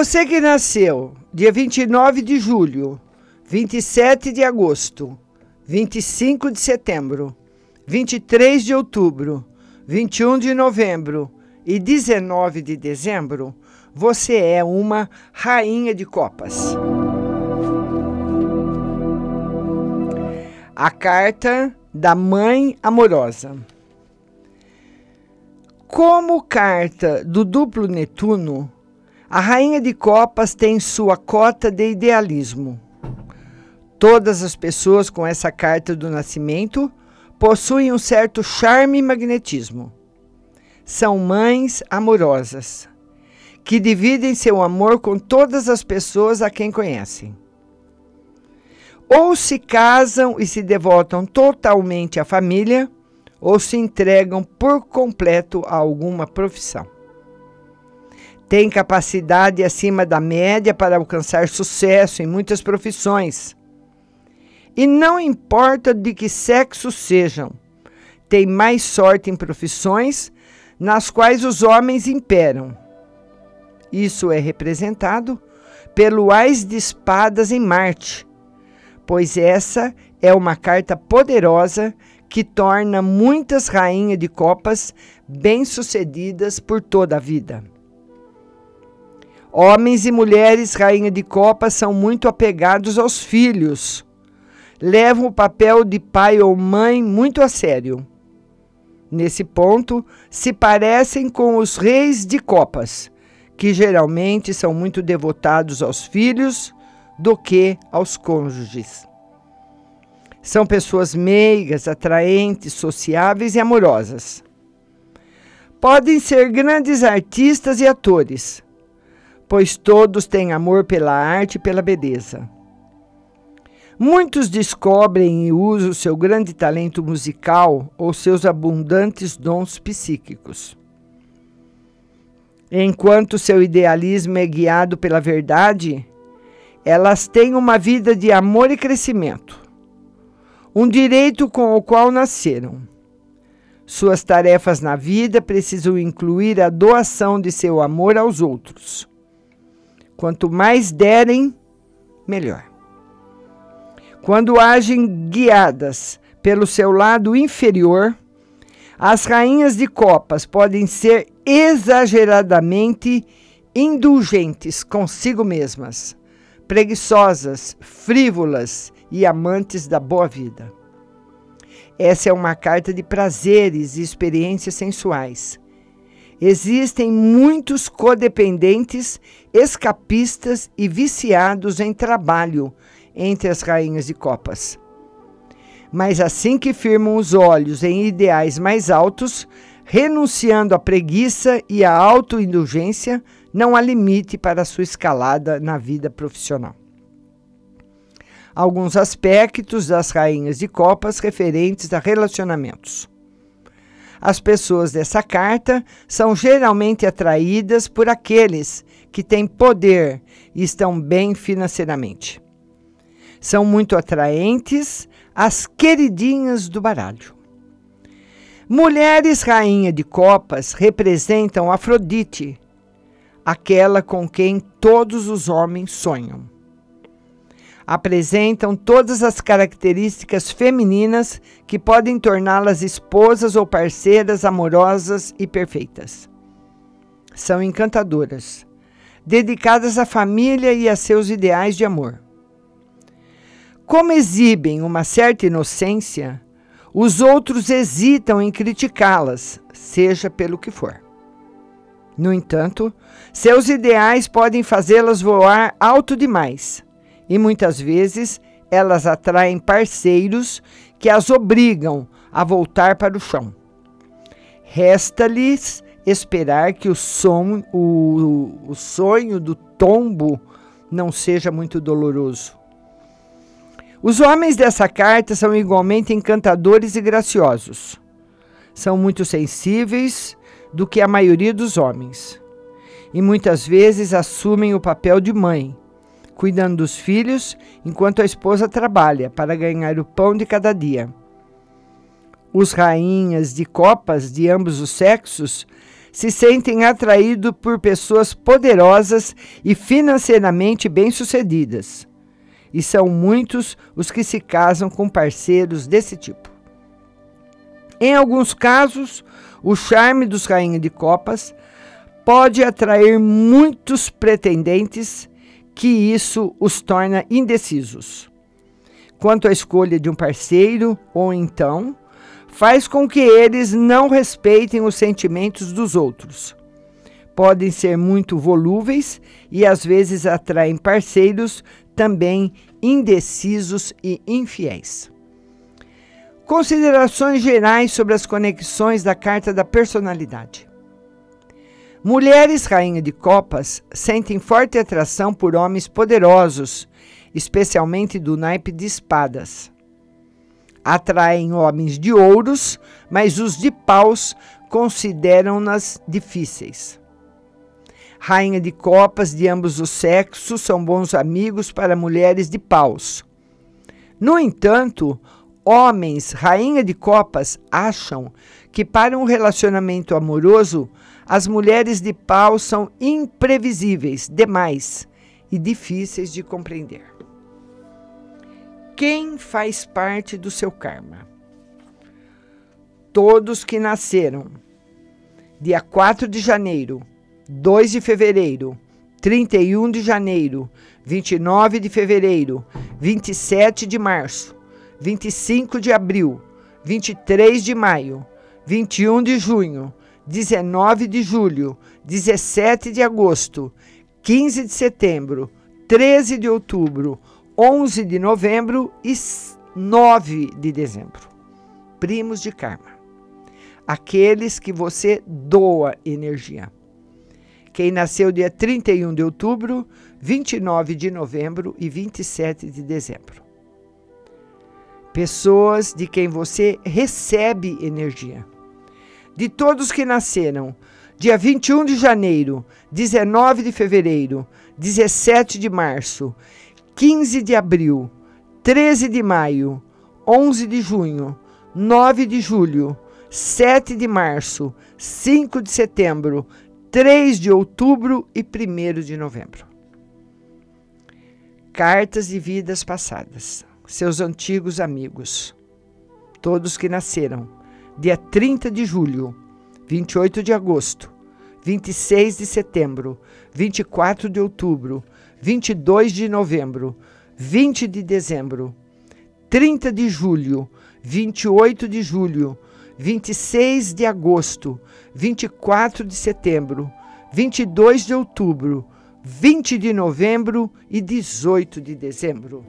Você que nasceu dia 29 de julho, 27 de agosto, 25 de setembro, 23 de outubro, 21 de novembro e 19 de dezembro, você é uma rainha de copas. A carta da mãe amorosa. Como carta do duplo Netuno, a rainha de copas tem sua cota de idealismo. Todas as pessoas com essa carta do nascimento possuem um certo charme e magnetismo. São mães amorosas, que dividem seu amor com todas as pessoas a quem conhecem. Ou se casam e se devotam totalmente à família, ou se entregam por completo a alguma profissão. Tem capacidade acima da média para alcançar sucesso em muitas profissões. E não importa de que sexo sejam, tem mais sorte em profissões nas quais os homens imperam. Isso é representado pelo Ás de Espadas em Marte, pois essa é uma carta poderosa que torna muitas rainhas de copas bem-sucedidas por toda a vida. Homens e mulheres rainha de copas são muito apegados aos filhos. Levam o papel de pai ou mãe muito a sério. Nesse ponto, se parecem com os reis de copas, que geralmente são muito devotados aos filhos do que aos cônjuges. São pessoas meigas, atraentes, sociáveis e amorosas. Podem ser grandes artistas e atores, pois todos têm amor pela arte e pela beleza. Muitos descobrem e usam seu grande talento musical ou seus abundantes dons psíquicos. Enquanto seu idealismo é guiado pela verdade, elas têm uma vida de amor e crescimento um direito com o qual nasceram. Suas tarefas na vida precisam incluir a doação de seu amor aos outros. Quanto mais derem, melhor. Quando agem guiadas pelo seu lado inferior, as rainhas de copas podem ser exageradamente indulgentes consigo mesmas, preguiçosas, frívolas e amantes da boa vida. Essa é uma carta de prazeres e experiências sensuais. Existem muitos codependentes, escapistas e viciados em trabalho entre as rainhas de copas. Mas assim que firmam os olhos em ideais mais altos, renunciando à preguiça e à autoindulgência, não há limite para a sua escalada na vida profissional alguns aspectos das rainhas de copas referentes a relacionamentos. As pessoas dessa carta são geralmente atraídas por aqueles que têm poder e estão bem financeiramente. São muito atraentes as queridinhas do baralho. Mulheres rainha de copas representam Afrodite, aquela com quem todos os homens sonham apresentam todas as características femininas que podem torná-las esposas ou parceiras amorosas e perfeitas. São encantadoras, dedicadas à família e a seus ideais de amor. Como exibem uma certa inocência, os outros hesitam em criticá-las, seja pelo que for. No entanto, seus ideais podem fazê-las voar alto demais e muitas vezes elas atraem parceiros que as obrigam a voltar para o chão. Resta-lhes esperar que o, som, o, o sonho do tombo não seja muito doloroso. Os homens dessa carta são igualmente encantadores e graciosos. São muito sensíveis do que a maioria dos homens. E muitas vezes assumem o papel de mãe, cuidando dos filhos enquanto a esposa trabalha para ganhar o pão de cada dia. Os rainhas de copas de ambos os sexos se sentem atraídos por pessoas poderosas e financeiramente bem-sucedidas. E são muitos os que se casam com parceiros desse tipo. Em alguns casos, o charme dos rainha de copas pode atrair muitos pretendentes, que isso os torna indecisos. Quanto à escolha de um parceiro, ou então, faz com que eles não respeitem os sentimentos dos outros. Podem ser muito volúveis e às vezes atraem parceiros também indecisos e infiéis. Considerações gerais sobre as conexões da carta da personalidade. Mulheres rainha de copas sentem forte atração por homens poderosos, especialmente do naipe de espadas. Atraem homens de ouros, mas os de paus consideram-nas difíceis. Rainha de copas de ambos os sexos são bons amigos para mulheres de paus. No entanto, homens rainha de copas acham que para um relacionamento amoroso, as mulheres de pau são imprevisíveis demais e difíceis de compreender. Quem faz parte do seu karma? Todos que nasceram dia 4 de janeiro 2 de fevereiro, 31 de janeiro, 29 de fevereiro, 27 de março, 25 de abril, 23 de maio, 21 de junho, 19 de julho, 17 de agosto, 15 de setembro, 13 de outubro, 11 de novembro e 9 de dezembro. Primos de karma. Aqueles que você doa energia. Quem nasceu dia 31 de outubro, 29 de novembro e 27 de dezembro. Pessoas de quem você recebe energia. De todos que nasceram dia 21 de janeiro, 19 de fevereiro, 17 de março, 15 de abril, 13 de maio, 11 de junho, 9 de julho, 7 de março, 5 de setembro, 3 de outubro e 1 de novembro. Cartas de vidas passadas. Seus antigos amigos. Todos que nasceram dia 30 de julho, 28 de agosto, 26 de setembro, 24 de outubro, 22 de novembro, 20 de dezembro, 30 de julho, 28 de julho, 26 de agosto, 24 de setembro, 22 de outubro, 20 de novembro e 18 de dezembro.